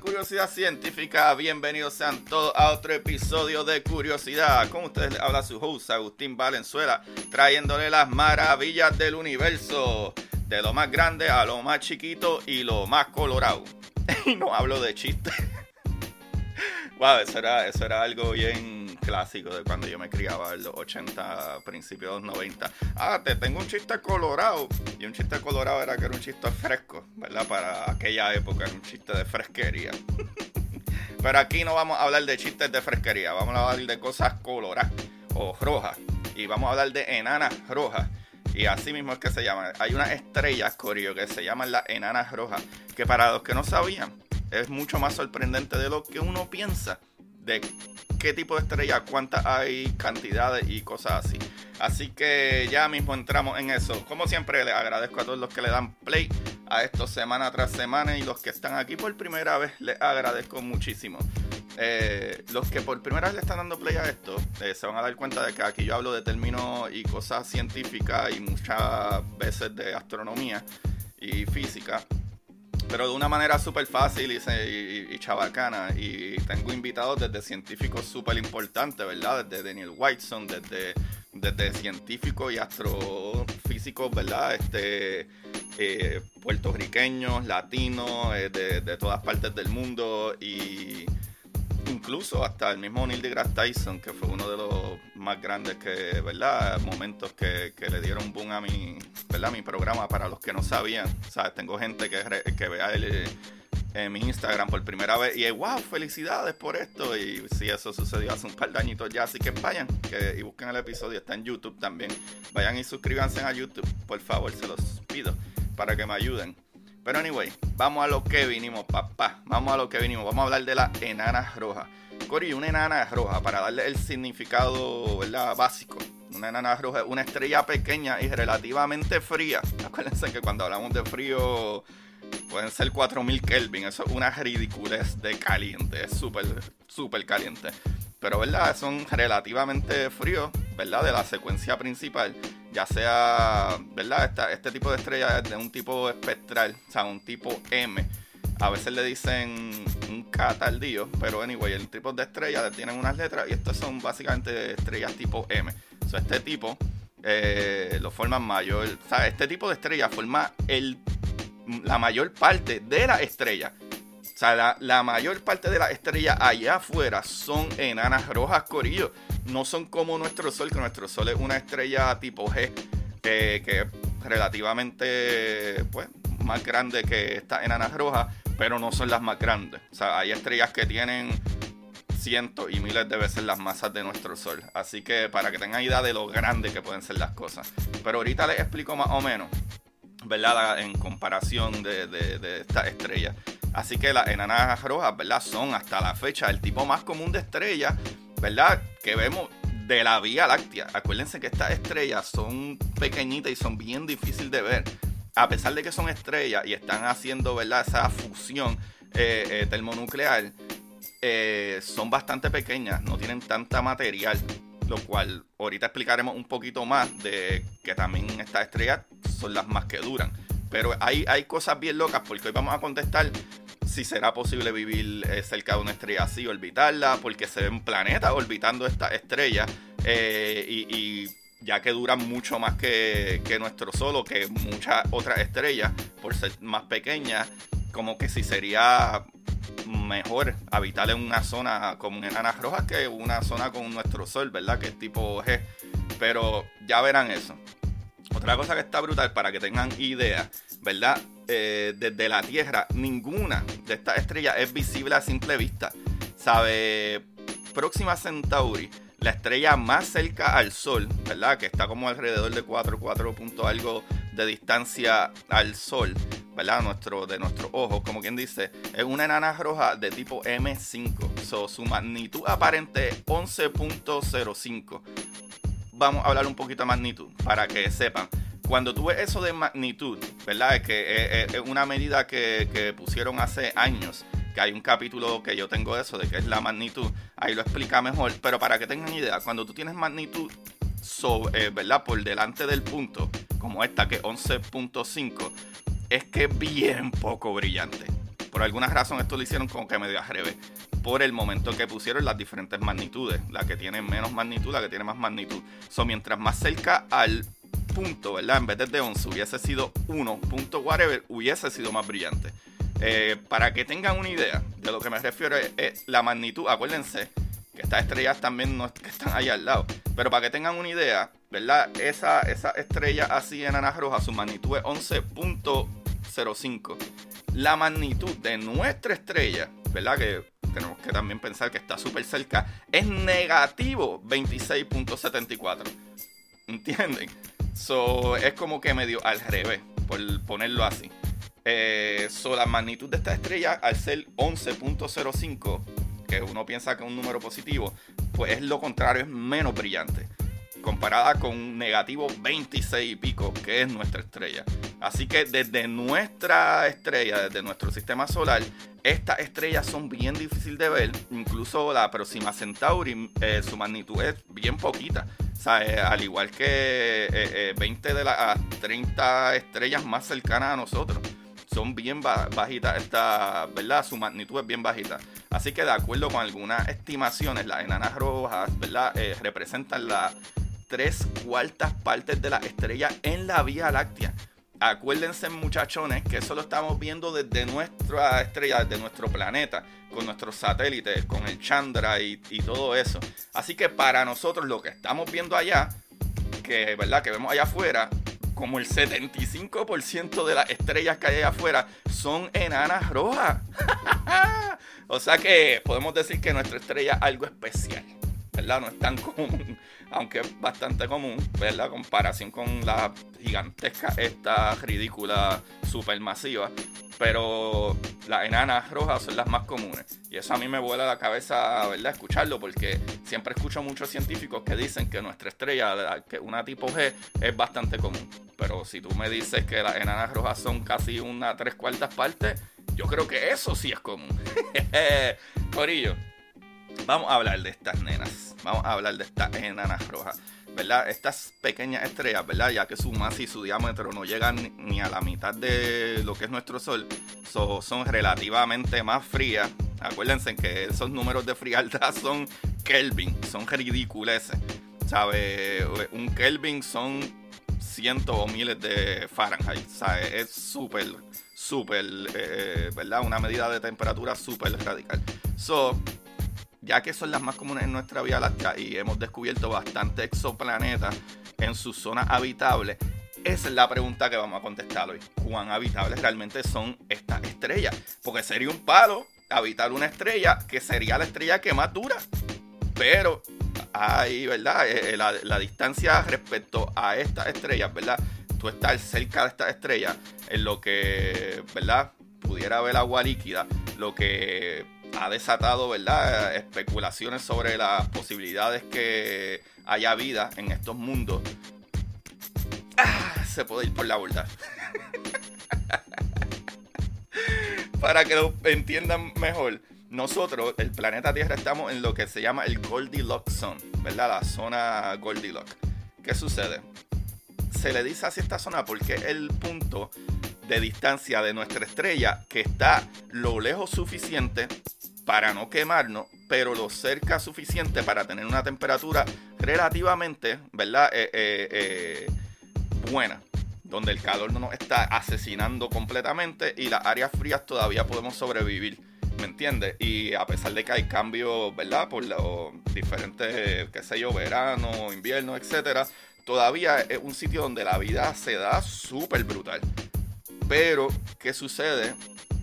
Curiosidad Científica. Bienvenidos sean todos a otro episodio de Curiosidad. Con ustedes habla su host Agustín Valenzuela, trayéndole las maravillas del universo. De lo más grande a lo más chiquito y lo más colorado. Y no hablo de chistes. Wow, eso era, eso era algo bien clásico de cuando yo me criaba en los 80, principios de los 90. Ah, te tengo un chiste colorado. Y un chiste colorado era que era un chiste fresco, ¿verdad? Para aquella época era un chiste de fresquería. Pero aquí no vamos a hablar de chistes de fresquería, vamos a hablar de cosas coloradas o rojas. Y vamos a hablar de enanas rojas. Y así mismo es que se llaman. Hay unas estrellas, Corio, que se llaman las enanas rojas. Que para los que no sabían, es mucho más sorprendente de lo que uno piensa de qué tipo de estrella, cuántas hay, cantidades y cosas así. Así que ya mismo entramos en eso. Como siempre, les agradezco a todos los que le dan play a esto semana tras semana y los que están aquí por primera vez, les agradezco muchísimo. Eh, los que por primera vez le están dando play a esto, eh, se van a dar cuenta de que aquí yo hablo de términos y cosas científicas y muchas veces de astronomía y física pero de una manera súper fácil y, y, y, chabacana. Y tengo invitados desde científicos súper importantes, ¿verdad? Desde Daniel Whiteson, desde, desde científicos y astrofísicos, ¿verdad? Este, eh, puertorriqueños, latinos, eh, de, de, todas partes del mundo y incluso hasta el mismo Neil deGrasse Tyson, que fue uno de los más grandes que, ¿verdad? Momentos que, que le dieron boom a mi, ¿verdad? mi programa para los que no sabían. ¿Sabes? Tengo gente que, que vea el, en mi Instagram por primera vez y wow, felicidades por esto. Y sí, eso sucedió hace un par de añitos ya. Así que vayan que, y busquen el episodio, está en YouTube también. Vayan y suscríbanse a YouTube, por favor, se los pido, para que me ayuden. Pero anyway, vamos a lo que vinimos, papá. Vamos a lo que vinimos. Vamos a hablar de las enanas rojas. Cori, una enana roja, para darle el significado ¿verdad? básico. Una enana roja es una estrella pequeña y relativamente fría. Acuérdense que cuando hablamos de frío pueden ser 4000 Kelvin. Eso es una ridiculez de caliente. Es súper, súper caliente. Pero, ¿verdad? Son relativamente fríos, ¿verdad? De la secuencia principal. Ya sea, ¿verdad? Este tipo de estrella es de un tipo espectral, o sea, un tipo M. A veces le dicen un K tardío, pero anyway, el tipo de estrella tienen unas letras y estas son básicamente estrellas tipo M. O sea, este tipo eh, lo forman mayor. O sea, este tipo de estrella forma el, la mayor parte de la estrella. O sea, la, la, mayor parte de la estrella allá afuera son enanas rojas corillo. No son como nuestro Sol, que nuestro Sol es una estrella tipo G, que es relativamente pues, más grande que estas enanas rojas, pero no son las más grandes. O sea, hay estrellas que tienen cientos y miles de veces las masas de nuestro Sol. Así que para que tengan idea de lo grande que pueden ser las cosas. Pero ahorita les explico más o menos, ¿verdad? En comparación de, de, de estas estrellas. Así que las enanas rojas, ¿verdad? Son hasta la fecha el tipo más común de estrellas, ¿verdad? Que vemos de la Vía Láctea. Acuérdense que estas estrellas son pequeñitas y son bien difíciles de ver. A pesar de que son estrellas y están haciendo, ¿verdad? Esa fusión eh, eh, termonuclear, eh, son bastante pequeñas, no tienen tanta material. Lo cual ahorita explicaremos un poquito más de que también estas estrellas son las más que duran. Pero hay, hay cosas bien locas porque hoy vamos a contestar si será posible vivir eh, cerca de una estrella así, orbitarla, porque se ven planetas orbitando esta estrella eh, y, ya que duran mucho más que, que nuestro Sol o que muchas otras estrellas, por ser más pequeñas, como que si sería mejor habitar en una zona como en enanas rojas que una zona con nuestro sol, ¿verdad? Que es tipo G. Pero ya verán eso. Otra cosa que está brutal para que tengan idea, ¿verdad? Eh, desde la Tierra, ninguna de estas estrellas es visible a simple vista. ¿Sabe? Próxima Centauri, la estrella más cerca al Sol, ¿verdad? Que está como alrededor de 4, 4 puntos algo de distancia al Sol, ¿verdad? De nuestros ojos, como quien dice, es una enana roja de tipo M5. su magnitud aparente 11.05. Vamos a hablar un poquito de magnitud para que sepan. Cuando tú ves eso de magnitud, ¿verdad? Es que es, una medida que, que pusieron hace años que hay un capítulo que yo tengo de eso, de que es la magnitud, ahí lo explica mejor, pero para que tengan idea, cuando tú tienes magnitud sobre, eh, ¿verdad? por delante del punto, como esta que es 11.5, es que es bien poco brillante. Por alguna razón esto lo hicieron como que medio al revés. Por el momento que pusieron las diferentes magnitudes. La que tiene menos magnitud, la que tiene más magnitud. So, mientras más cerca al punto, ¿verdad? En vez de 11 hubiese sido 1 punto whatever, hubiese sido más brillante. Eh, para que tengan una idea de lo que me refiero es, la magnitud, acuérdense que estas estrellas también no están ahí al lado, pero para que tengan una idea, ¿verdad? Esa, esa estrella así en roja, su magnitud es 11.05. La magnitud de nuestra estrella, ¿verdad? Que tenemos que también pensar que está súper cerca, es negativo 26.74. ¿Entienden? So, es como que medio al revés, por ponerlo así. Eh, la magnitud de esta estrella, al ser 11.05, que uno piensa que es un número positivo, pues es lo contrario, es menos brillante. Comparada con un negativo 26 y pico, que es nuestra estrella. Así que desde nuestra estrella, desde nuestro sistema solar, estas estrellas son bien difíciles de ver. Incluso la próxima Centauri, eh, su magnitud es bien poquita. O sea, eh, al igual que 20 eh, de las 30 estrellas más cercanas a nosotros son bien bajitas, esta, ¿verdad? Su magnitud es bien bajita. Así que de acuerdo con algunas estimaciones, las enanas rojas, ¿verdad? Representan las tres cuartas partes de la estrella en la Vía Láctea. Acuérdense muchachones que eso lo estamos viendo desde nuestra estrella, desde nuestro planeta, con nuestros satélites, con el Chandra y, y todo eso. Así que para nosotros lo que estamos viendo allá, que, ¿verdad? que vemos allá afuera, como el 75% de las estrellas que hay allá afuera son enanas rojas. o sea que podemos decir que nuestra estrella es algo especial. ¿Verdad? No es tan común, aunque es bastante común, ¿verdad? Comparación con la gigantesca, esta ridícula, supermasiva. Pero las enanas rojas son las más comunes. Y eso a mí me vuela la cabeza, ¿verdad? Escucharlo, porque siempre escucho muchos científicos que dicen que nuestra estrella, que una tipo G, es bastante común. Pero si tú me dices que las enanas rojas son casi una tres cuartas partes, yo creo que eso sí es común. Corillo vamos a hablar de estas nenas. Vamos a hablar de estas enanas rojas. ¿Verdad? Estas pequeñas estrellas, ¿verdad? Ya que su masa y su diámetro no llegan ni a la mitad de lo que es nuestro Sol, son relativamente más frías. Acuérdense que esos números de frialdad son Kelvin, son ridiculeces. ¿Sabe? Un Kelvin son cientos o miles de Fahrenheit. ¿sabe? Es súper, súper, eh, ¿verdad? Una medida de temperatura súper radical. So, ya que son las más comunes en nuestra Vía Láctea y hemos descubierto bastantes exoplanetas en su zona habitable, esa es la pregunta que vamos a contestar hoy. ¿Cuán habitables realmente son estas estrellas? Porque sería un palo habitar una estrella que sería la estrella que más dura. Pero hay, ¿verdad? Eh, eh, la, la distancia respecto a estas estrellas, ¿verdad? Tú estás cerca de estas estrellas en lo que, ¿verdad? Pudiera haber agua líquida, lo que ha desatado, ¿verdad? Especulaciones sobre las posibilidades que haya vida en estos mundos. Ah, se puede ir por la borda. Para que lo entiendan mejor, nosotros, el planeta Tierra, estamos en lo que se llama el Goldilocks Zone, ¿verdad? La zona Goldilocks. ¿Qué sucede? Se le dice así esta zona porque el punto de distancia de nuestra estrella que está lo lejos suficiente para no quemarnos, pero lo cerca suficiente para tener una temperatura relativamente, ¿verdad? Eh, eh, eh, buena, donde el calor no nos está asesinando completamente y las áreas frías todavía podemos sobrevivir. ¿me entiendes? Y a pesar de que hay cambios, ¿verdad? Por los diferentes, qué sé yo, verano, invierno, etcétera, todavía es un sitio donde la vida se da súper brutal. Pero, ¿qué sucede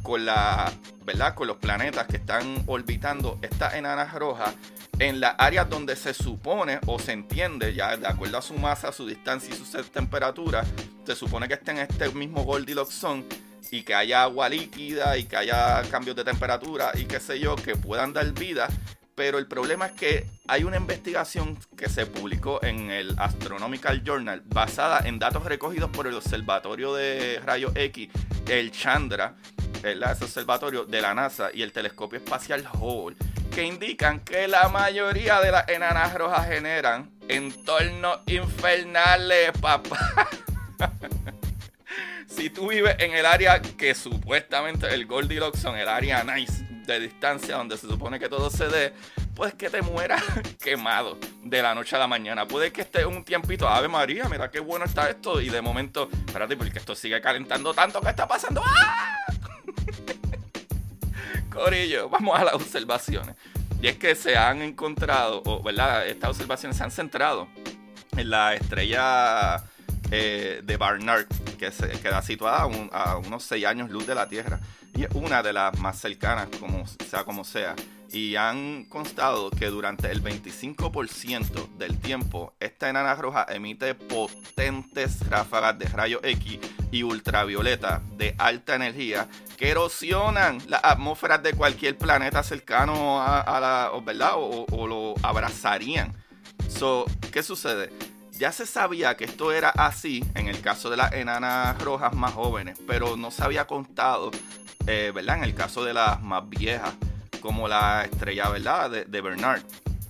con la, ¿verdad? Con los planetas que están orbitando estas enanas rojas en las áreas donde se supone o se entiende, ya de acuerdo a su masa, su distancia y su temperatura, se supone que estén en este mismo Goldilocks zone y que haya agua líquida y que haya cambios de temperatura y qué sé yo, que puedan dar vida. Pero el problema es que hay una investigación que se publicó en el Astronomical Journal basada en datos recogidos por el Observatorio de Rayos X, el Chandra, ese observatorio de la NASA y el Telescopio Espacial Hubble, que indican que la mayoría de las enanas rojas generan entornos infernales, papá. si tú vives en el área que supuestamente el Goldilocks son el área nice de distancia donde se supone que todo se dé, pues que te mueras quemado de la noche a la mañana. Puede que esté un tiempito, Ave María, mira qué bueno está esto, y de momento, espérate, porque esto sigue calentando tanto, ¿qué está pasando? ¡Ah! Corillo, vamos a las observaciones. Y es que se han encontrado, o, ¿verdad? Estas observaciones se han centrado en la estrella eh, de Barnard, que se queda situada a, unos 6 años luz de la Tierra. Y es una de las más cercanas, como sea como sea. Y han constado que durante el 25% del tiempo, esta enana roja emite potentes ráfagas de rayos X y ultravioleta de alta energía que erosionan las atmósferas de cualquier planeta cercano a, la, ¿verdad? O, o, lo abrazarían. So, ¿Qué sucede? Ya se sabía que esto era así en el caso de las enanas rojas más jóvenes, pero no se había contado, eh, ¿verdad? En el caso de las más viejas, como la estrella, ¿verdad? De, de Bernard.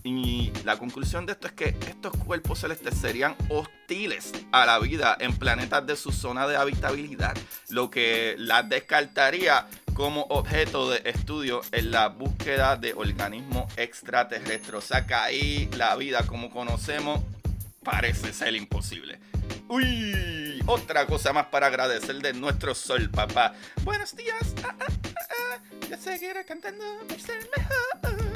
Y la conclusión de esto es que estos cuerpos celestes serían hostiles a la vida en planetas de su zona de habitabilidad, lo que las descartaría como objeto de estudio en la búsqueda de organismos extraterrestres. O sea que ahí la vida como conocemos parece ser imposible. Uy, otra cosa más para agradecer de nuestro sol, papá. Buenos días. Ah, ah, ah, ya seguiré cantando por ser mejor.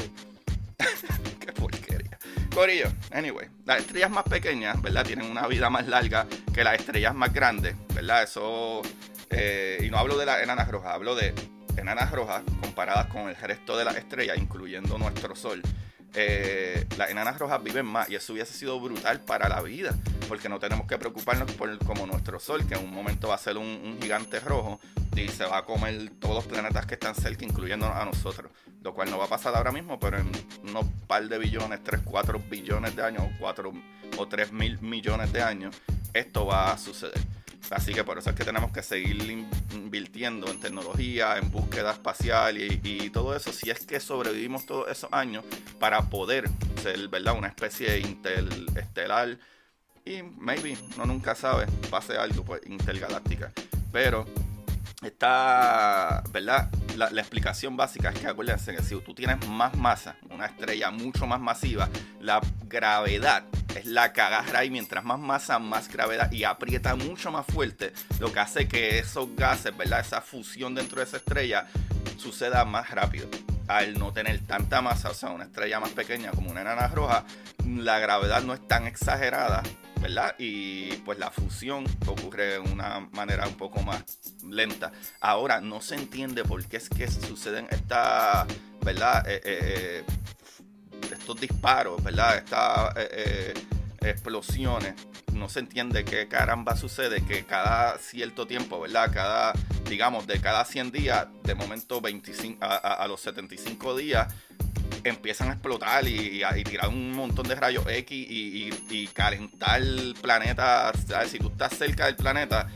Qué porquería. Corillo, anyway, las estrellas más pequeñas, ¿verdad? Tienen una vida más larga que las estrellas más grandes, ¿verdad? Eso. Eh, y no hablo de las enanas rojas, hablo de enanas rojas comparadas con el resto de las estrellas, incluyendo nuestro sol eh, las enanas rojas viven más y eso hubiese sido brutal para la vida, porque no tenemos que preocuparnos por como nuestro Sol, que en un momento va a ser un, gigante rojo y se va a comer todos los planetas que están cerca, incluyendo a nosotros, lo cual no va a pasar ahora mismo, pero en unos par de billones, 3, 4 billones de años, 4 o 3 mil millones de años, esto va a suceder. Así que por eso es que tenemos que seguir invirtiendo en tecnología, en búsqueda espacial y, todo eso, si es que sobrevivimos todos esos años para poder ser, ¿verdad? Una especie interestelar y maybe, no nunca sabe, pase algo pues intergaláctica. Pero está, ¿verdad? La, explicación básica es que acuérdense que si tú tienes más masa, una estrella mucho más masiva, la gravedad es la que agarra y mientras más masa, más gravedad y aprieta mucho más fuerte, lo que hace que esos gases, ¿verdad? Esa fusión dentro de esa estrella suceda más rápido. Al no tener tanta masa, o sea, una estrella más pequeña como una enana roja, la gravedad no es tan exagerada ¿verdad? Y pues la fusión ocurre de una manera un poco más lenta. Ahora no se entiende por qué es que suceden estas, ¿verdad? Eh, eh, eh, estos disparos, ¿verdad? Estas explosiones. No se entiende qué caramba sucede, que cada cierto tiempo, ¿verdad? Cada, digamos, de cada 100 días, de momento 25, a, a los 75 días, empiezan a explotar y, tirar un montón de rayos X y, calentar el planeta. Si tú estás cerca del planeta,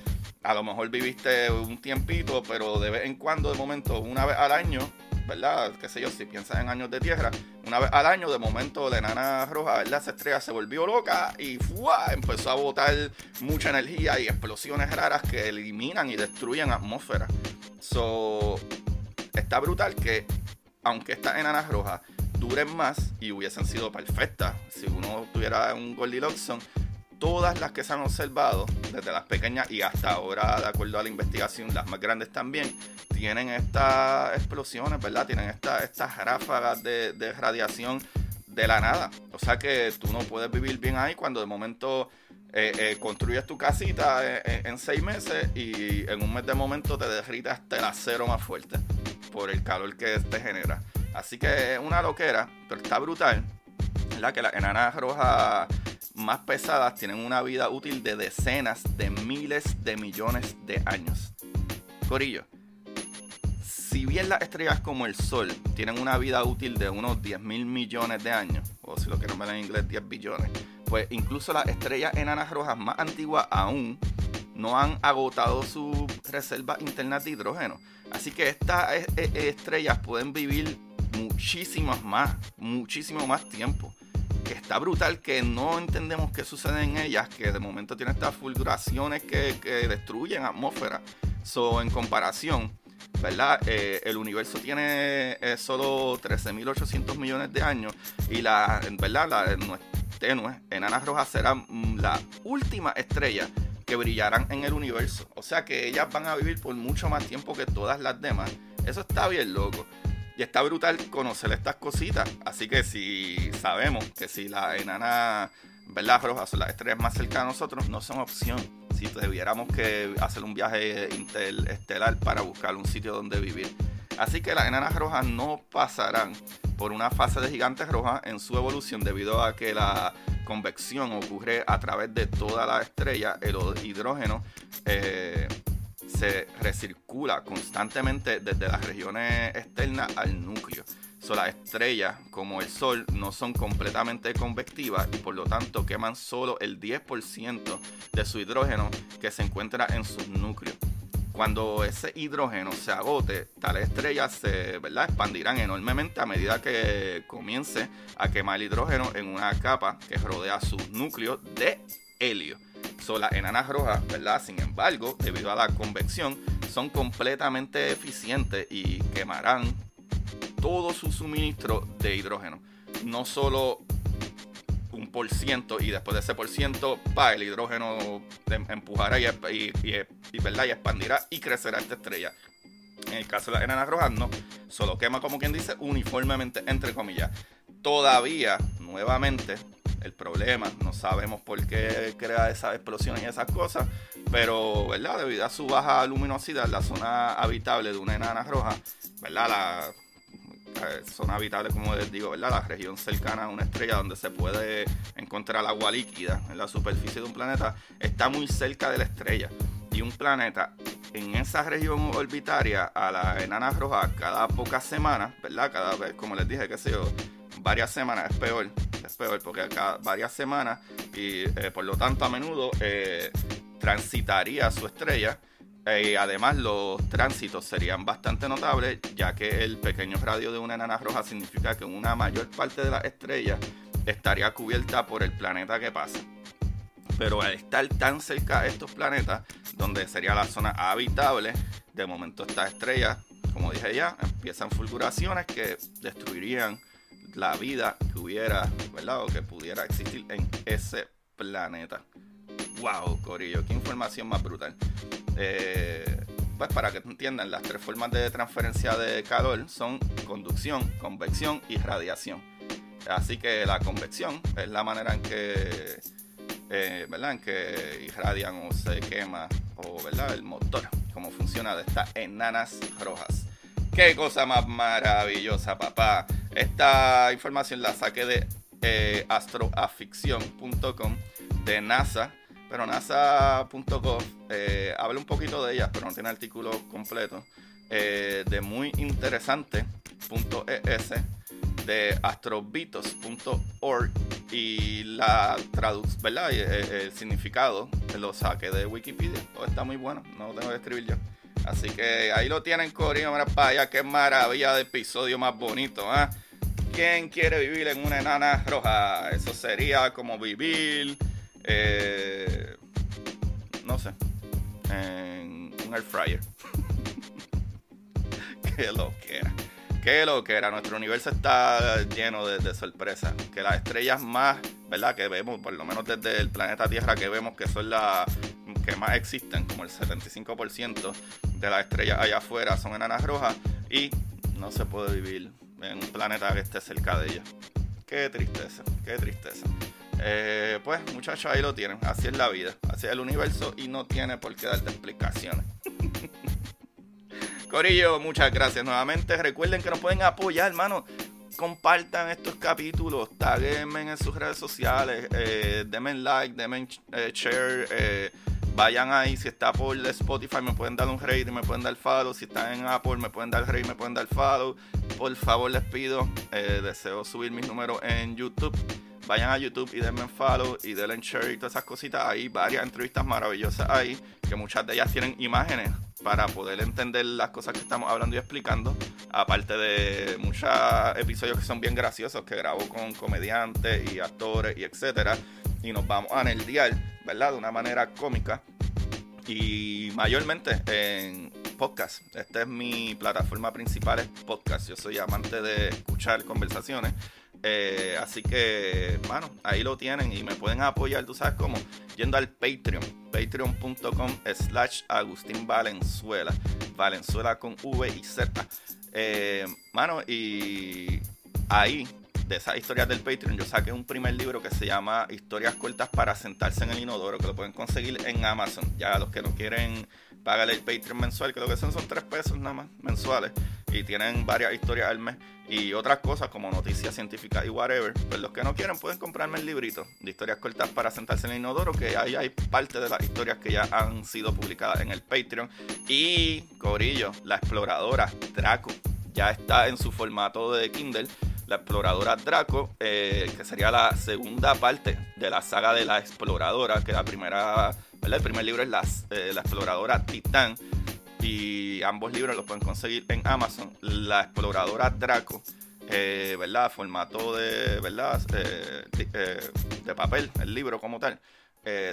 a lo mejor viviste un tiempito, pero de vez en cuando, de momento, una vez al año, ¿verdad? Qué sé yo, si piensas en años de tierra, una vez al año, de momento, la enana roja, ¿verdad? Esa estrella se volvió loca y ¡fua! empezó a botar mucha energía y explosiones raras que eliminan y destruyen atmósfera. So, está brutal que, aunque estas enanas rojas duren más y hubiesen sido perfectas. Si uno tuviera un Goldilocks, todas las que se han observado, desde las pequeñas y hasta ahora, de acuerdo a la investigación, las más grandes también, tienen estas explosiones, ¿verdad? Tienen estas ráfagas de, radiación de la nada. O sea que tú no puedes vivir bien ahí cuando de momento eh, eh, construyes tu casita en, seis meses y en un mes de momento te derrita hasta el acero más fuerte por el calor que te genera. Así que es una loquera, pero está brutal. ¿verdad? Que las enanas rojas más pesadas tienen una vida útil de decenas de miles de millones de años. Corillo, si bien las estrellas como el Sol tienen una vida útil de unos 10 mil millones de años, o si lo quieren ver en inglés, 10 billones, pues incluso las estrellas enanas rojas más antiguas aún no han agotado su reserva interna de hidrógeno. Así que estas e, e, estrellas pueden vivir muchísimas más, muchísimo más tiempo que está brutal, que no entendemos qué sucede en ellas, que de momento tiene estas fulguraciones que, destruyen atmósfera. So, en comparación, ¿verdad? Eh, el universo tiene eh, solo 13.800 millones de años y la, ¿verdad? La tenue, enanas rojas serán mm, la última estrella que brillarán en el universo. O sea que ellas van a vivir por mucho más tiempo que todas las demás. Eso está bien loco. Y está brutal conocer estas cositas. Así que si sabemos que si las enanas, ¿verdad? Rojas son las estrellas más cercanas a nosotros, no son opción. Si tuviéramos que hacer un viaje interestelar para buscar un sitio donde vivir. Así que las enanas rojas no pasarán por una fase de gigantes rojas en su evolución debido a que la convección ocurre a través de toda la estrella, el hidrógeno eh, se recircula constantemente desde las regiones externas al núcleo. So, las estrellas, como el Sol, no son completamente convectivas y por lo tanto queman solo el 10% de su hidrógeno que se encuentra en sus núcleos. Cuando ese hidrógeno se agote, tales estrellas se ¿verdad? expandirán enormemente a medida que comience a quemar el hidrógeno en una capa que rodea sus núcleos de helio son las enanas rojas, ¿verdad? Sin embargo, debido a la convección, son completamente eficientes y quemarán todo su suministro de hidrógeno. No solo un por ciento y después de ese por ciento, el hidrógeno empujará y, y, y expandirá y crecerá esta estrella. En el caso de las enanas rojas, no. Solo quema, como quien dice, uniformemente, entre comillas. Todavía, nuevamente, el problema. No sabemos por qué crea esas explosiones y esas cosas, pero, ¿verdad? Debido a su baja luminosidad, la zona habitable de una enana roja, ¿verdad? La eh, zona habitable, como les digo, ¿verdad? La región cercana a una estrella donde se puede encontrar agua líquida en la superficie de un planeta, está muy cerca de la estrella. Y un planeta en esa región orbitaria a la enana roja cada pocas semanas, ¿verdad? Cada vez, como les dije, qué sé yo, varias semanas es peor, es porque cada varias semanas y eh, por lo tanto a menudo eh, transitaría su estrella y además los tránsitos serían bastante notables ya que el pequeño radio de una enana roja significa que una mayor parte de la estrella estaría cubierta por el planeta que pasa. Pero al estar tan cerca de estos planetas, donde sería la zona habitable, de momento estas estrellas, como dije ya, empiezan fulguraciones que destruirían la vida que hubiera, ¿verdad? O que pudiera existir en ese planeta. ¡Wow, Corillo! ¡Qué información más brutal! Eh, pues para que entiendan, las tres formas de transferencia de calor son conducción, convección y radiación. Así que la convección es la manera en que, eh, ¿verdad? En que irradian o se quema, o ¿verdad? El motor, cómo funciona de estas enanas rojas. ¡Qué cosa más maravillosa, papá! Esta información la saqué de eh, astroaficción.com de NASA, pero nasa.gov eh, habla un poquito de ellas, pero no tiene artículo completo. Eh, de muy interesante.es de astrobitos.org y la traducción, ¿verdad? El, el, significado lo saqué de Wikipedia. Todo está muy bueno, no lo tengo que escribir yo. Así que ahí lo tienen, Corillo. Mira para allá, qué maravilla de episodio más bonito, ¿eh? ¿Quién quiere vivir en una enana roja? Eso sería como vivir, eh, no sé, en un air fryer. Qué lo que era. Qué lo que era. Nuestro universo está lleno de, de sorpresas. Que las estrellas más, ¿verdad? Que vemos, por lo menos desde el planeta Tierra, que vemos que son las que más existen, como el 75% de las estrellas allá afuera son enanas rojas y no se puede vivir en un planeta que esté cerca de ellas. Qué tristeza, qué tristeza. Eh, pues muchachos, ahí lo tienen. Así es la vida, así es el universo y no tiene por qué darte explicaciones. Corillo, muchas gracias nuevamente. Recuerden que nos pueden apoyar, hermano. Compartan estos capítulos, taguenme en sus redes sociales, eh, denme like, denme eh, share, eh, vayan ahí, si está por Spotify me pueden dar un rate, me pueden dar follow, si están en Apple me pueden dar rate, me pueden dar follow. Por favor les pido, deseo subir mis números en YouTube vayan a YouTube y denme follow y denle share y todas esas cositas. Hay varias entrevistas maravillosas ahí, que muchas de ellas tienen imágenes para poder entender las cosas que estamos hablando y explicando. Aparte de muchos episodios que son bien graciosos, que grabo con comediantes y actores y etcétera. Y nos vamos a nerdear, ¿verdad? De una manera cómica. Y mayormente en podcast. Esta es mi plataforma principal, es podcast. Yo soy amante de escuchar conversaciones. Eh, así que, bueno, ahí lo tienen y me pueden apoyar, tú sabes cómo, yendo al Patreon, patreon.com slash Agustín Valenzuela, Valenzuela con V y Z. Eh, mano, y ahí, de esas historias del Patreon, yo saqué un primer libro que se llama Historias cortas para sentarse en el inodoro, que lo pueden conseguir en Amazon. Ya los que no quieren pagar el Patreon mensual, que lo que son son tres pesos nada más mensuales y tienen varias historias al mes y otras cosas como noticias científicas y whatever. Pues los que no quieren pueden comprarme el librito de historias cortas para sentarse en el inodoro, que ahí hay parte de las historias que ya han sido publicadas en el Patreon. Y Corillo, la exploradora Draco, ya está en su formato de Kindle. La exploradora Draco, eh, que sería la segunda parte de la saga de la exploradora, que la primera, el primer libro es la, eh, la exploradora Titán y ambos libros los pueden conseguir en Amazon. La exploradora Draco, eh, ¿verdad? Formato de, ¿verdad? Eh, eh, de, papel, el libro como tal,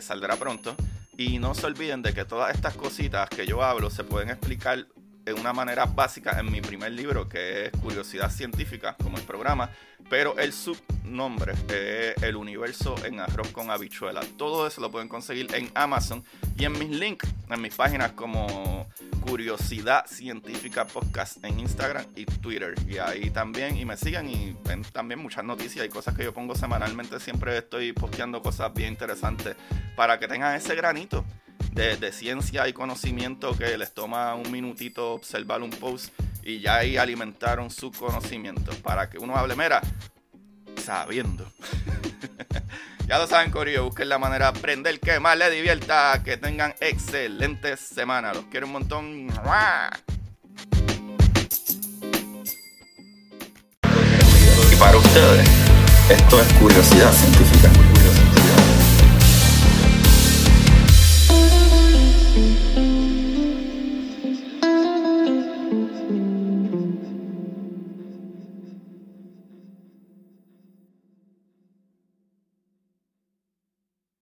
saldrá pronto. Y no se olviden de que todas estas cositas que yo hablo se pueden explicar de una manera básica en mi primer libro, que es Curiosidad Científica, como el programa, pero el subnombre es El Universo en Arroz con Habichuela. Todo eso lo pueden conseguir en Amazon y en mis links, en mis páginas como Curiosidad Científica Podcast en Instagram y Twitter. Y ahí también, y me siguen y ven también muchas noticias y cosas que yo pongo semanalmente. Siempre estoy posteando cosas bien interesantes para que tengan ese granito de, ciencia y conocimiento que les toma un minutito observar un post y ya ahí alimentaron su conocimiento para que uno hable, mera, sabiendo. ya lo saben, Corillo, busquen la manera de aprender que más les divierta, que tengan excelentes semanas. Los quiero un montón. Y para ustedes, esto es curiosidad científica. Música